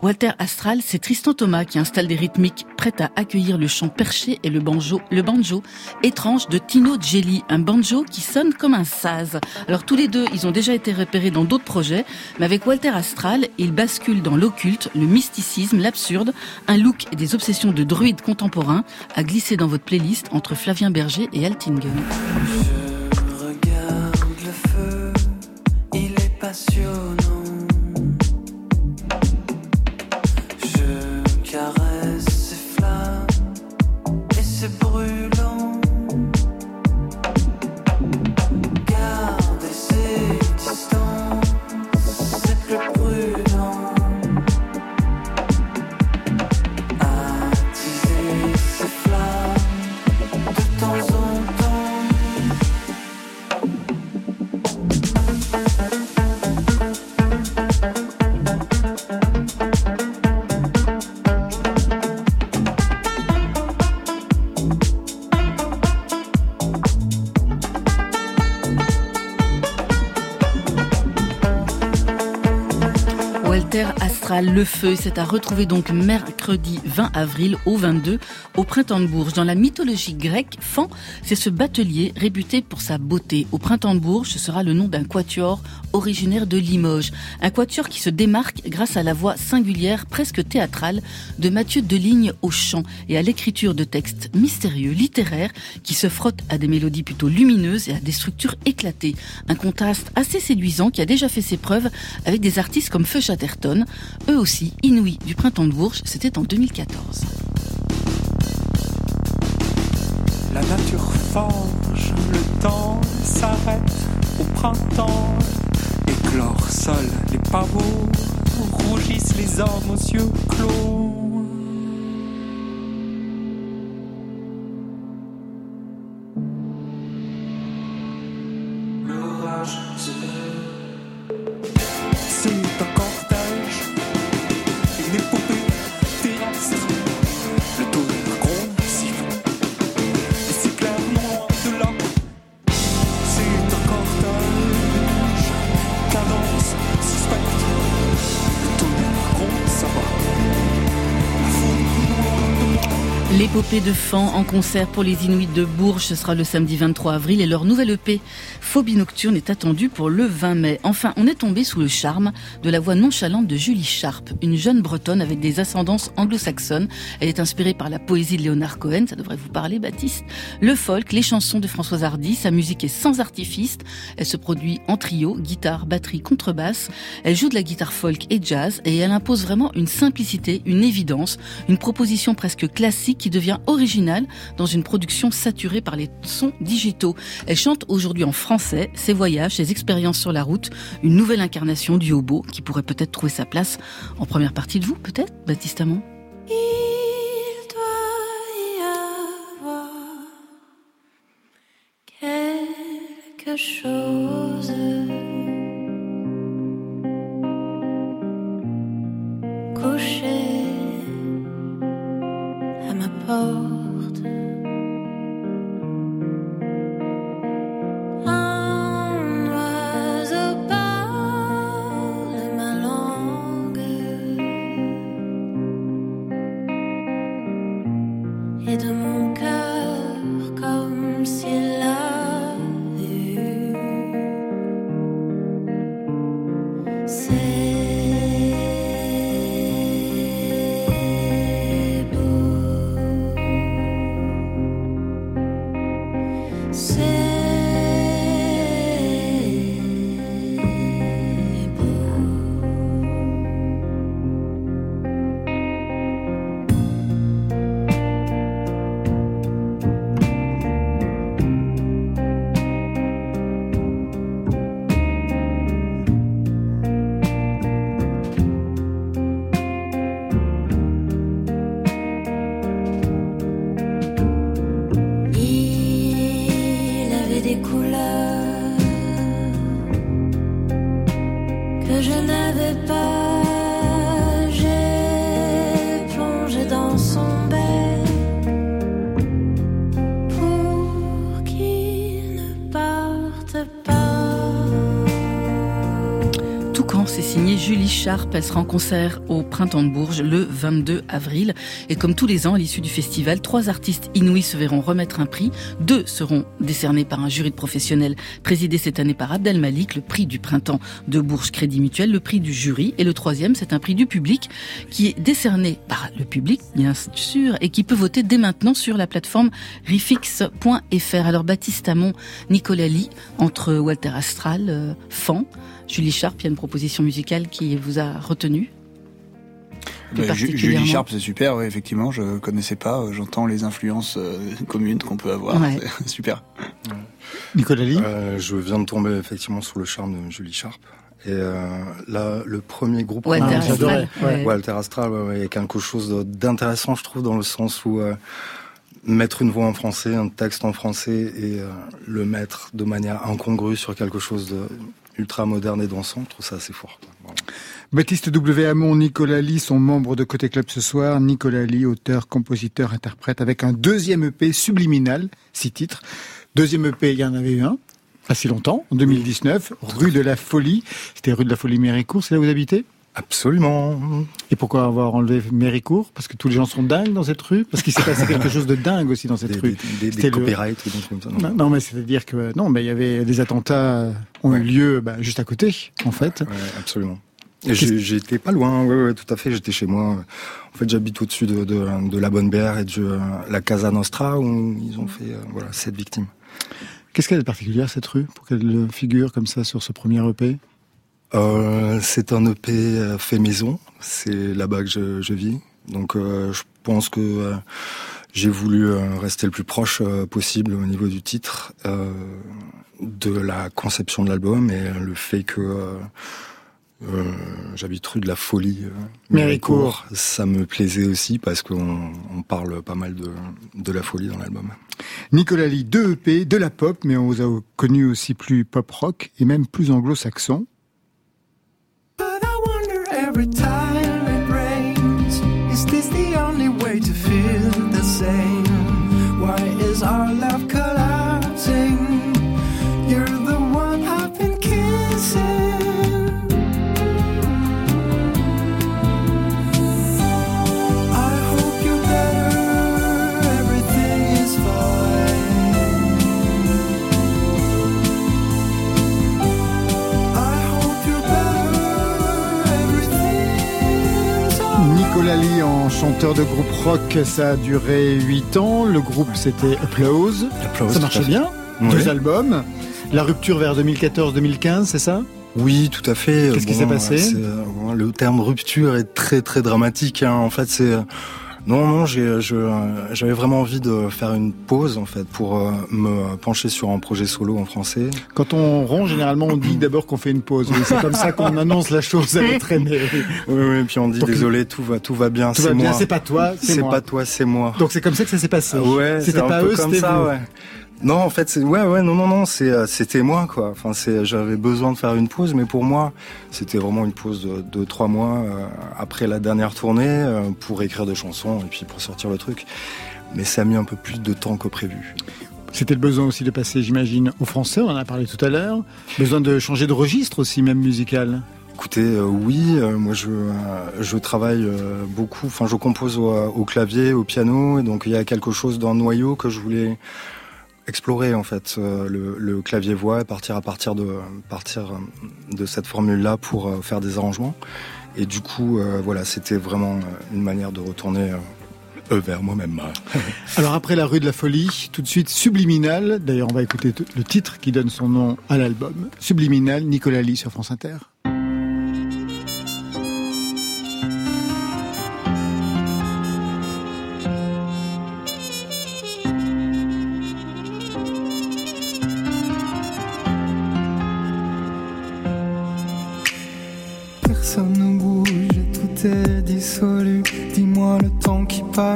Walter Astral, c'est Tristan Thomas qui installe des rythmiques prêtes à accueillir le chant perché et le banjo, le banjo étrange de Tino Gelli, un banjo qui sonne comme un saz. Alors tous les deux, ils ont déjà été repérés dans d'autres projets, mais avec Walter Astral, ils basculent dans l'occulte, le mysticisme, l'absurde, un look et des obsessions de druides contemporains à glisser dans votre playlist entre Flavien Berger et Altingen. Je regarde le feu, il est. Le Feu, c'est à retrouver donc mercredi 20 avril au 22 au Printemps de Bourges. Dans la mythologie grecque, Fan, c'est ce batelier réputé pour sa beauté. Au Printemps de Bourges, ce sera le nom d'un quatuor originaire de Limoges. Un quatuor qui se démarque grâce à la voix singulière, presque théâtrale, de Mathieu Deligne au chant et à l'écriture de textes mystérieux, littéraires, qui se frottent à des mélodies plutôt lumineuses et à des structures éclatées. Un contraste assez séduisant qui a déjà fait ses preuves avec des artistes comme Feu Chatterton, aussi inouïs du Printemps de Bourges, c'était en 2014. La nature forge, le temps s'arrête au printemps. Éclore seul les pavots, rougissent les hommes aux yeux clos. De Fan en concert pour les Inuits de Bourges, ce sera le samedi 23 avril et leur nouvelle EP Phobie Nocturne est attendue pour le 20 mai. Enfin, on est tombé sous le charme de la voix nonchalante de Julie Sharp, une jeune bretonne avec des ascendances anglo-saxonnes. Elle est inspirée par la poésie de Léonard Cohen, ça devrait vous parler Baptiste, le folk, les chansons de Françoise Hardy, sa musique est sans artifice, elle se produit en trio, guitare, batterie, contrebasse, elle joue de la guitare folk et jazz et elle impose vraiment une simplicité, une évidence, une proposition presque classique qui devient originale dans une production saturée par les sons digitaux. Elle chante aujourd'hui en français ses voyages, ses expériences sur la route, une nouvelle incarnation du hobo qui pourrait peut-être trouver sa place en première partie de vous, peut-être, Baptiste avoir quelque chose signé Julie Sharp. Elle sera en concert au Printemps de Bourges le 22 avril. Et comme tous les ans, à l'issue du festival, trois artistes inouïs se verront remettre un prix. Deux seront décernés par un jury de professionnels présidé cette année par Abdel Malik, le prix du Printemps de Bourges Crédit Mutuel, le prix du jury. Et le troisième, c'est un prix du public qui est décerné par le public, bien sûr, et qui peut voter dès maintenant sur la plateforme rifix.fr. Alors Baptiste Amont, Nicolas Lee, entre Walter Astral, euh, Fan, Julie Sharp, il y a une proposition musicale qui vous a retenu Bah. Julie Sharp, c'est super, ouais, effectivement, je connaissais pas, euh, j'entends les influences euh, communes qu'on peut avoir, Ouais. c'est super. Nicolas Lee Euh, Je viens de tomber effectivement sous le charme de Julie Sharp. Et euh, là, le premier groupe... Walter Astral. Walter Astral, ouais, ouais, il y a quelque chose d'intéressant, je trouve, dans le sens où euh, mettre une voix en français, un texte en français, et euh, le mettre de manière incongrue sur quelque chose de ultra moderne et dansant, je trouve ça assez fort. Baptiste W. Hamon, Nicolas Lee sont membres de Côté Club ce soir. Nicolas Lee, auteur, compositeur, interprète, avec un deuxième EP subliminal, six titres. Deuxième EP, il y en avait eu un, si longtemps, en 2019, rue de la Folie. C'était rue de la Folie Méricourt, c'est là où vous habitez? Absolument. Et pourquoi avoir enlevé Méricourt? Parce que tous les gens sont dingues dans cette rue? Parce qu'il s'est passé quelque chose de dingue aussi dans cette Des, rue. des, des, des C'était le- copyrights ou des trucs comme ça. non? Mais c'est-à-dire que non, mais il y avait des attentats ont eu lieu bah, juste à côté, en fait. Ouais, absolument. J'étais pas loin, ouais, ouais, tout à fait. J'étais chez moi. En fait, j'habite au-dessus de, de, de la Bonne Bière et de euh, la Casa Nostra où ils ont fait euh, voilà sept victimes. Qu'est-ce qu'elle est particulière cette rue pour qu'elle figure comme ça sur ce premier EP Euh, c'est un EP euh, fait maison. C'est là-bas que je, je vis. Donc, euh, je pense que euh, j'ai voulu euh, rester le plus proche euh, possible au niveau du titre, euh, de la conception de l'album et le fait que euh, j'habite rue de la Folie, Méricourt. Ça me plaisait aussi parce qu'on on parle pas mal de, de la folie dans l'album. Nicolas Lee, deux EP, de la pop, mais on vous a connu aussi plus pop rock et même plus anglo-saxon. Every time it rains, is this the only way to feel the same? Why is our love chanteur de groupe rock, ça a duré 8 ans. Le groupe c'était Applause. Applause, ça marchait bien. Oui. Deux albums. La rupture vers 2014-2015, c'est ça? Oui, tout à fait. Qu'est-ce qui s'est passé? euh, Le terme rupture est très très dramatique. hein. En fait, c'est euh, non, non, je, euh, j'avais vraiment envie de faire une pause en fait pour euh, me pencher sur un projet solo en français. Quand on rompt, généralement, on dit d'abord qu'on fait une pause. Oui, c'est comme ça qu'on annonce la chose à notre aîné. oui. Oui, puis on dit Donc, désolé, tout va, tout va bien, Tout c'est moi. c'est pas toi, c'est moi. pas toi, c'est moi. Donc c'est comme ça que ça s'est passé. Ouais, c'était c'est un pas peu eux, c'était ça, vous. ouais. Non, en fait, c'est ouais, ouais, non, non, non, c'est euh, c'était moi, quoi. Enfin, c'est j'avais besoin de faire une pause, mais pour moi, c'était vraiment une pause de, de trois mois euh, après la dernière tournée euh, pour écrire des chansons et puis pour sortir le truc. Mais ça a mis un peu plus de temps que prévu. C'était le besoin aussi de passer, j'imagine, au français, on en a parlé tout à l'heure. Besoin de changer de registre aussi, même musical. Écoutez, euh, oui, euh, moi je euh, je travaille beaucoup. Enfin, je compose au, au clavier, au piano, et donc il y a quelque chose dans le noyau que je voulais explorer en fait euh, le, le clavier voix et partir à partir de partir euh, de cette formule là pour euh, faire des arrangements et du coup euh, voilà c'était vraiment une manière de retourner euh, vers moi-même Alors après la rue de la folie, tout de suite Subliminal. D'ailleurs, on va écouter le titre qui donne son nom à l'album. Subliminal, Nicolas Lee sur France Inter.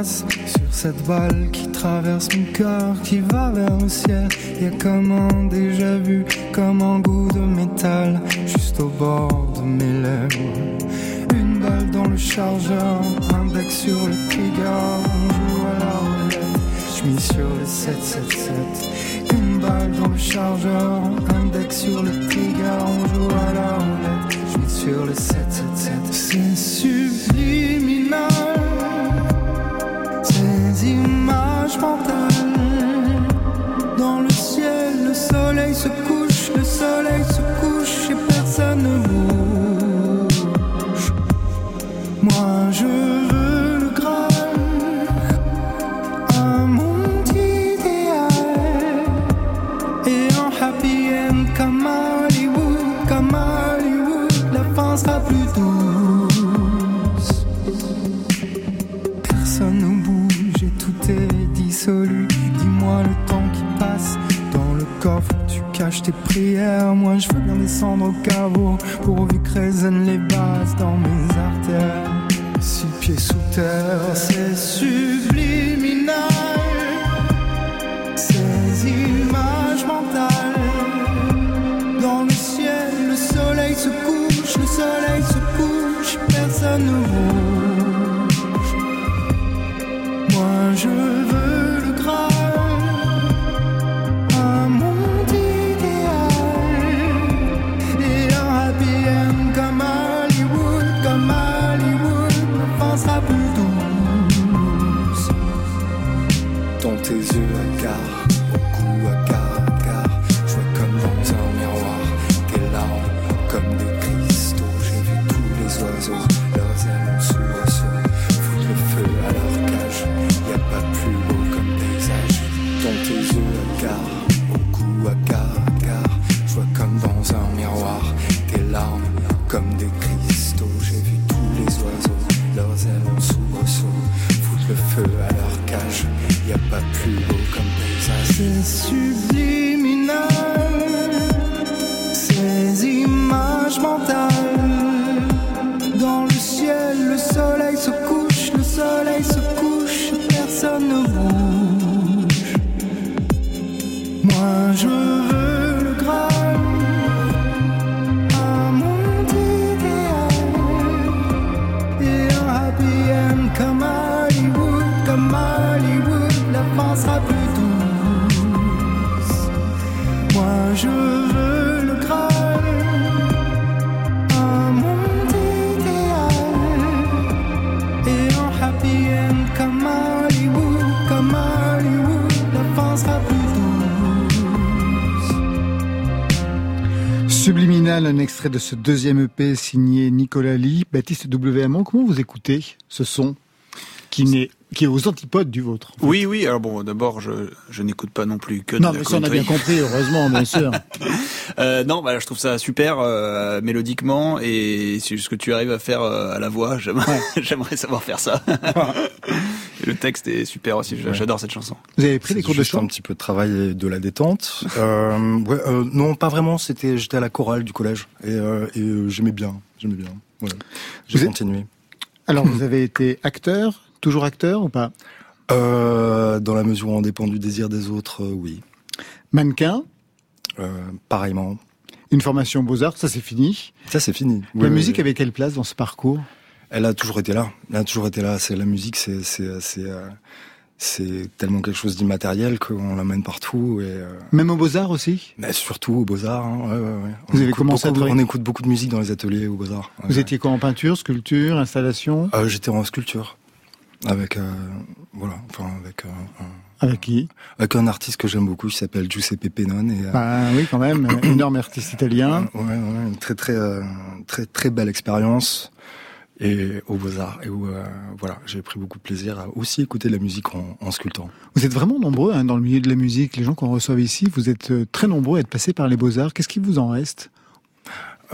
Sur cette balle qui traverse mon cœur, qui va vers le ciel. Y a comme un déjà vu, comme un goût de métal, juste au bord de mes lèvres. Une balle dans le chargeur, index sur le trigger, on joue à la roulette. J'mis sur le 777. Une balle dans le chargeur, index sur le trigger, on joue à la roulette. J'mis sur le 777. C'est subliminal, Dans le ciel, le soleil se couche, le soleil se couche et personne ne bouge. Moi je veux Tes prières. Moi je veux bien descendre au caveau pourvu que résonnent les bases dans mes artères. Six pieds sous terre, c'est subliminal. Ces images mentales dans le ciel, le soleil se couche, le soleil se couche, personne ne bouge. Moi je dans tes Un extrait de ce deuxième EP signé Nicolas Lee. Baptiste W. Hamon, comment vous écoutez ce son qui n'est qui est aux antipodes du vôtre. Oui, oui. Alors bon, d'abord, je, je n'écoute pas non plus que de Non, la mais ça on a bien compris, heureusement, bien sûr. Euh, non, bah, je trouve ça super euh, mélodiquement et c'est ce que tu arrives à faire euh, à la voix. J'aimerais, j'aimerais savoir faire ça. Le texte est super aussi. j'a- J'adore cette chanson. Vous avez pris des cours de chant un petit peu de travail et de la détente. Euh, ouais, euh, non, pas vraiment. C'était, j'étais à la chorale du collège et, euh, et euh, j'aimais bien, j'aimais bien. Voilà. J'ai êtes- continué. Alors, vous avez été acteur, toujours acteur ou pas Euh, dans la mesure où on dépend du désir des autres, euh, oui. Mannequin, Euh, pareillement. une formation Beaux-Arts, ça c'est fini. Ça, c'est fini. la Oui, musique oui. avait quelle place dans ce parcours? Elle a toujours été là. Elle a toujours été là. C'est la musique, c'est c'est c'est c'est tellement quelque chose d'immatériel qu'on l'amène partout et euh, Même aux Beaux-Arts aussi? Mais surtout aux Beaux Arts. Hein, ouais, ouais, ouais. On Vous avez écoute commencé beaucoup- On écoute beaucoup de musique dans les ateliers aux Beaux Arts. Vous étiez quoi en peinture, sculpture, installation? Euh, J'étais en sculpture avec euh, voilà, enfin avec euh, un, Avec qui? Avec un artiste que j'aime beaucoup qui s'appelle Giuseppe Pennone et euh, Bah oui, quand même, énorme artiste italien. ouais, ouais, une très très euh, très très belle expérience et aux Beaux Arts et où euh, voilà, j'ai pris beaucoup de plaisir à aussi écouter la musique en, en sculptant. Vous êtes vraiment nombreux hein, dans le milieu de la musique. Les gens qu'on reçoit ici, vous êtes euh, très nombreux à être passés par les Beaux-Arts. Qu'est-ce qui vous en reste?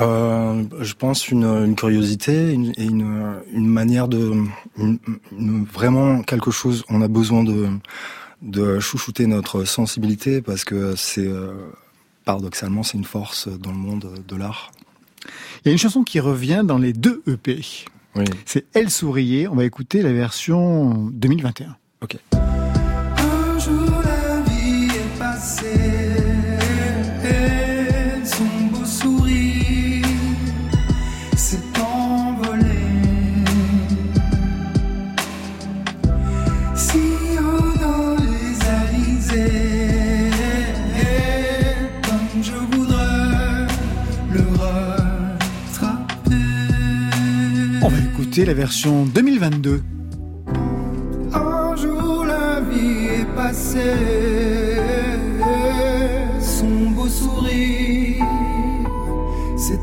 Euh, je pense une, une curiosité une, et une, une manière de vraiment quelque chose. On a besoin de de chouchouter notre sensibilité parce que c'est euh, paradoxalement c'est une force dans le monde de l'art. Il y a une chanson qui revient dans les deux EP. Oui. C'est Elle souriait. On va écouter la version 2021. Ok. Écouter la version 2022. Un jour la vie est passée, son beau sourire s'est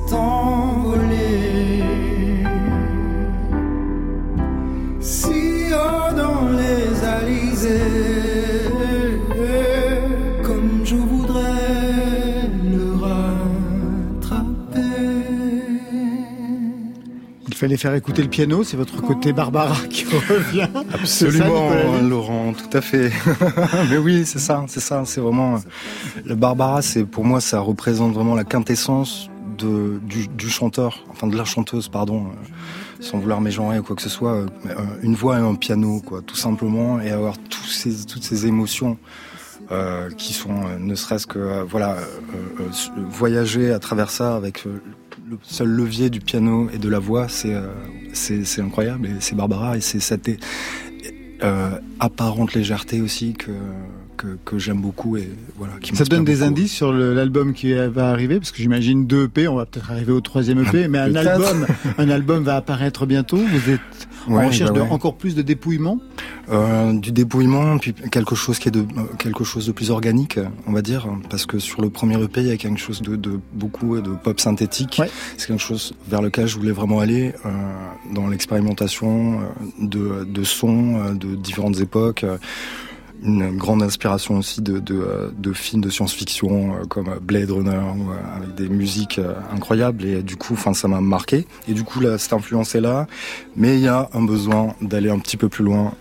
fallait faire écouter le piano. C'est votre côté Barbara qui revient. Ça, Absolument, Laurent, tout à fait. Mais oui, c'est ça, c'est ça, c'est vraiment le Barbara. C'est pour moi, ça représente vraiment la quintessence de du, du chanteur, enfin de la chanteuse, pardon, euh, sans vouloir mégenrer ou quoi que ce soit. euh, une voix et un piano, quoi, tout simplement, et avoir tous ces toutes ces émotions. euh, qui sont ne serait-ce que voilà voyager à travers ça avec le seul levier du piano et de la voix c'est euh, c'est incroyable et c'est Barbara et c'est cette euh, apparente légèreté aussi que que, que j'aime beaucoup et voilà qui Ça donne des beaucoup. indices sur l'album qui va arriver, parce que j'imagine deux EP, on va peut-être arriver au troisième EP, mais un album, un album va apparaître bientôt. Vous êtes en Ouais, recherche bah de encore plus de dépouillement. Euh, du dépouillement, puis quelque chose qui est de quelque chose de plus organique, on va dire, parce que sur le premier EP, il y a quelque chose de, de beaucoup de pop synthétique. C'est quelque chose vers lequel je voulais vraiment aller euh, dans l'expérimentation euh, de, de sons de différentes époques. Euh, Une grande inspiration aussi de, de, euh, de films de science-fiction euh, comme Blade Runner, euh, avec des musiques euh, incroyables. Et du coup, enfin, ça m'a marqué. Et du coup, là, cette influence est là. Mais il y a un besoin d'aller un petit peu plus loin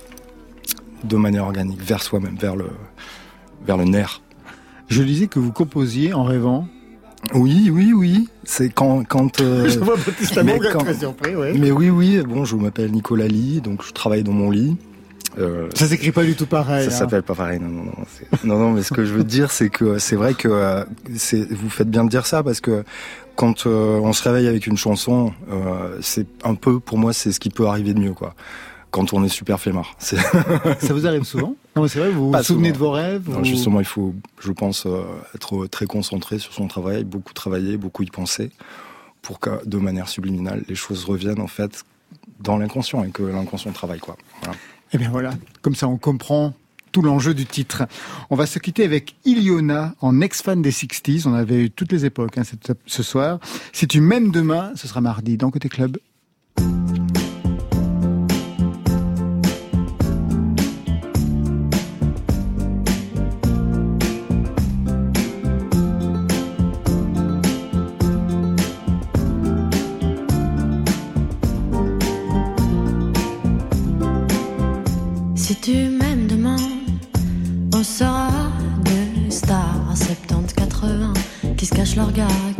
de manière organique, vers soi-même, vers le, vers le nerf. Je disais que vous composiez en rêvant. Oui, oui, oui. C'est quand, quand. euh, Je vois Baptiste mais quand- surpris, ouais. Mais oui, oui. Bon, je m'appelle Nicolas Lee, donc je travaille dans mon lit. Euh, Ça s'écrit pas du tout pareil. ça hein. s'appelle pas pareil. Non, non, non. Non, non. Mais ce que je veux dire, c'est que c'est vrai que euh. Vous faites bien de dire ça parce que quand euh, on se réveille avec une chanson, euh, c'est un peu, pour moi, c'est ce qui peut arriver de mieux, quoi. Quand on est super flemmard. Ça vous arrive souvent? Non, mais c'est vrai, vous vous souvenez souvent. de vos rêves Non, justement, il faut, je pense, euh, être très concentré sur son travail, beaucoup travailler, beaucoup y penser, pour que, de manière subliminale, les choses reviennent en fait dans l'inconscient et que l'inconscient travaille, quoi. Voilà. Eh bien voilà, comme ça on comprend tout l'enjeu du titre. On va se quitter avec Iliona en ex-fan des 60s. On avait eu toutes les époques hein, ce soir. Si tu m'aimes demain, ce sera mardi dans Côté Club. je la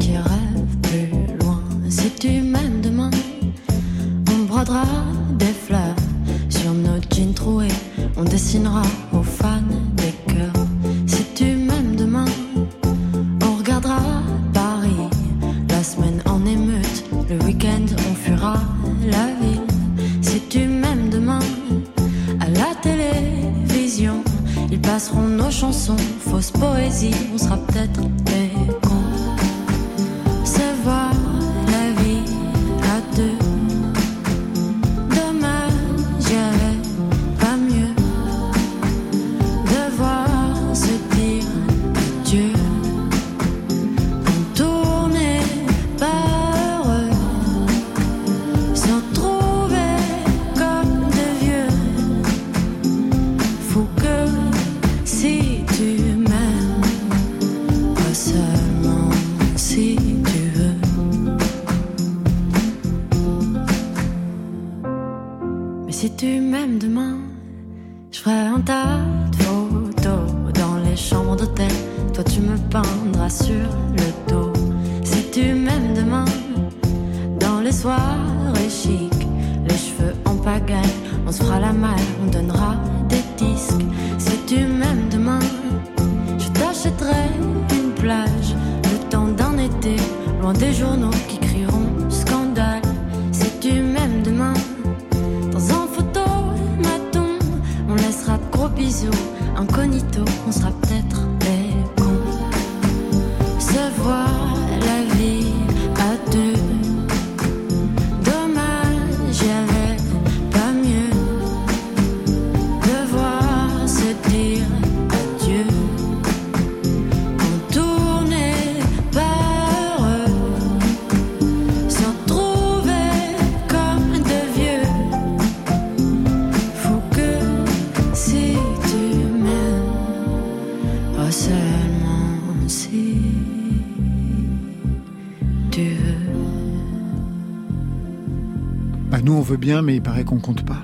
bien, mais il paraît qu'on compte pas.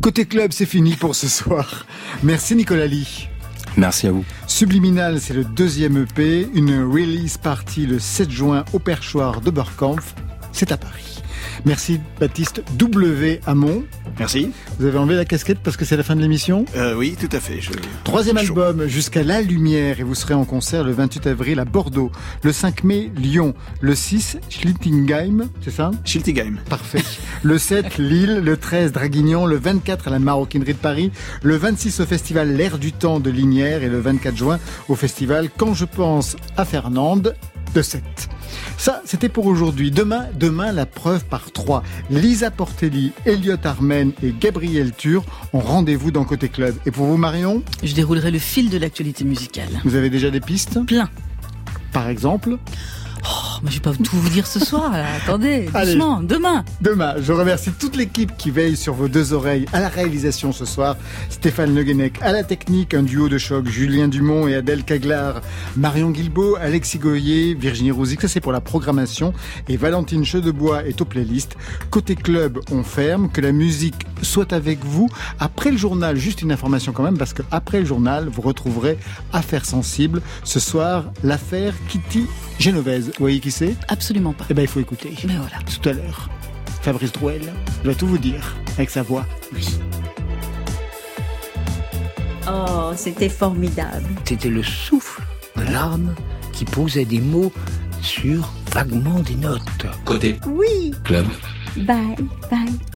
Côté club, c'est fini pour ce soir. Merci Nicolas Lee. Merci à vous. Subliminal, c'est le deuxième EP, une release party le 7 juin au perchoir de Burkampf. C'est à Paris. Merci Baptiste W. Hamon. Merci. Vous avez enlevé la casquette parce que c'est la fin de l'émission? Euh, Oui, tout à fait. Troisième album, Jusqu'à la lumière, et vous serez en concert le 28 avril à Bordeaux, le 5 mai Lyon, le 6 Schiltingheim, c'est ça? Schiltingheim. Parfait. le 7 Lille, le 13 Draguignan, le 24 à la Maroquinerie de Paris, le 26 au festival L'air du temps de Linière et le 24 juin au festival Quand je pense à Fernande de 7. Ça, c'était pour aujourd'hui. Demain, demain, la preuve par trois. Lisa Portelli, Elliot Armen et Gabriel Tur ont rendez-vous dans Côté Club. Et pour vous, Marion Je déroulerai le fil de l'actualité musicale. Vous avez déjà des pistes Plein. Par exemple Oh, mais je vais pas tout vous dire ce soir. Attendez, doucement, demain. Demain, je remercie toute l'équipe qui veille sur vos deux oreilles à la réalisation ce soir. Stéphane Le à la technique, un duo de choc, Julien Dumont et Adèle Caglar, Marion Guilbault, Alexis Goyer, Virginie Rouzic, ça c'est pour la programmation, et Valentine Chedebois est aux playlists. Côté club, on ferme, que la musique soit avec vous. Après le journal, juste une information quand même, parce que après le journal, vous retrouverez Affaires sensibles. Ce soir, l'affaire Kitty Genovese. Vous voyez qui c'est? Absolument pas. Eh bien, il faut écouter. Mais voilà. Tout à l'heure. Fabrice Drouel va tout vous dire avec sa voix. Oui. Oh, c'était formidable. C'était le souffle de l'âme qui posait des mots sur vaguement des notes. Côté. Oui. Club. Bye, bye.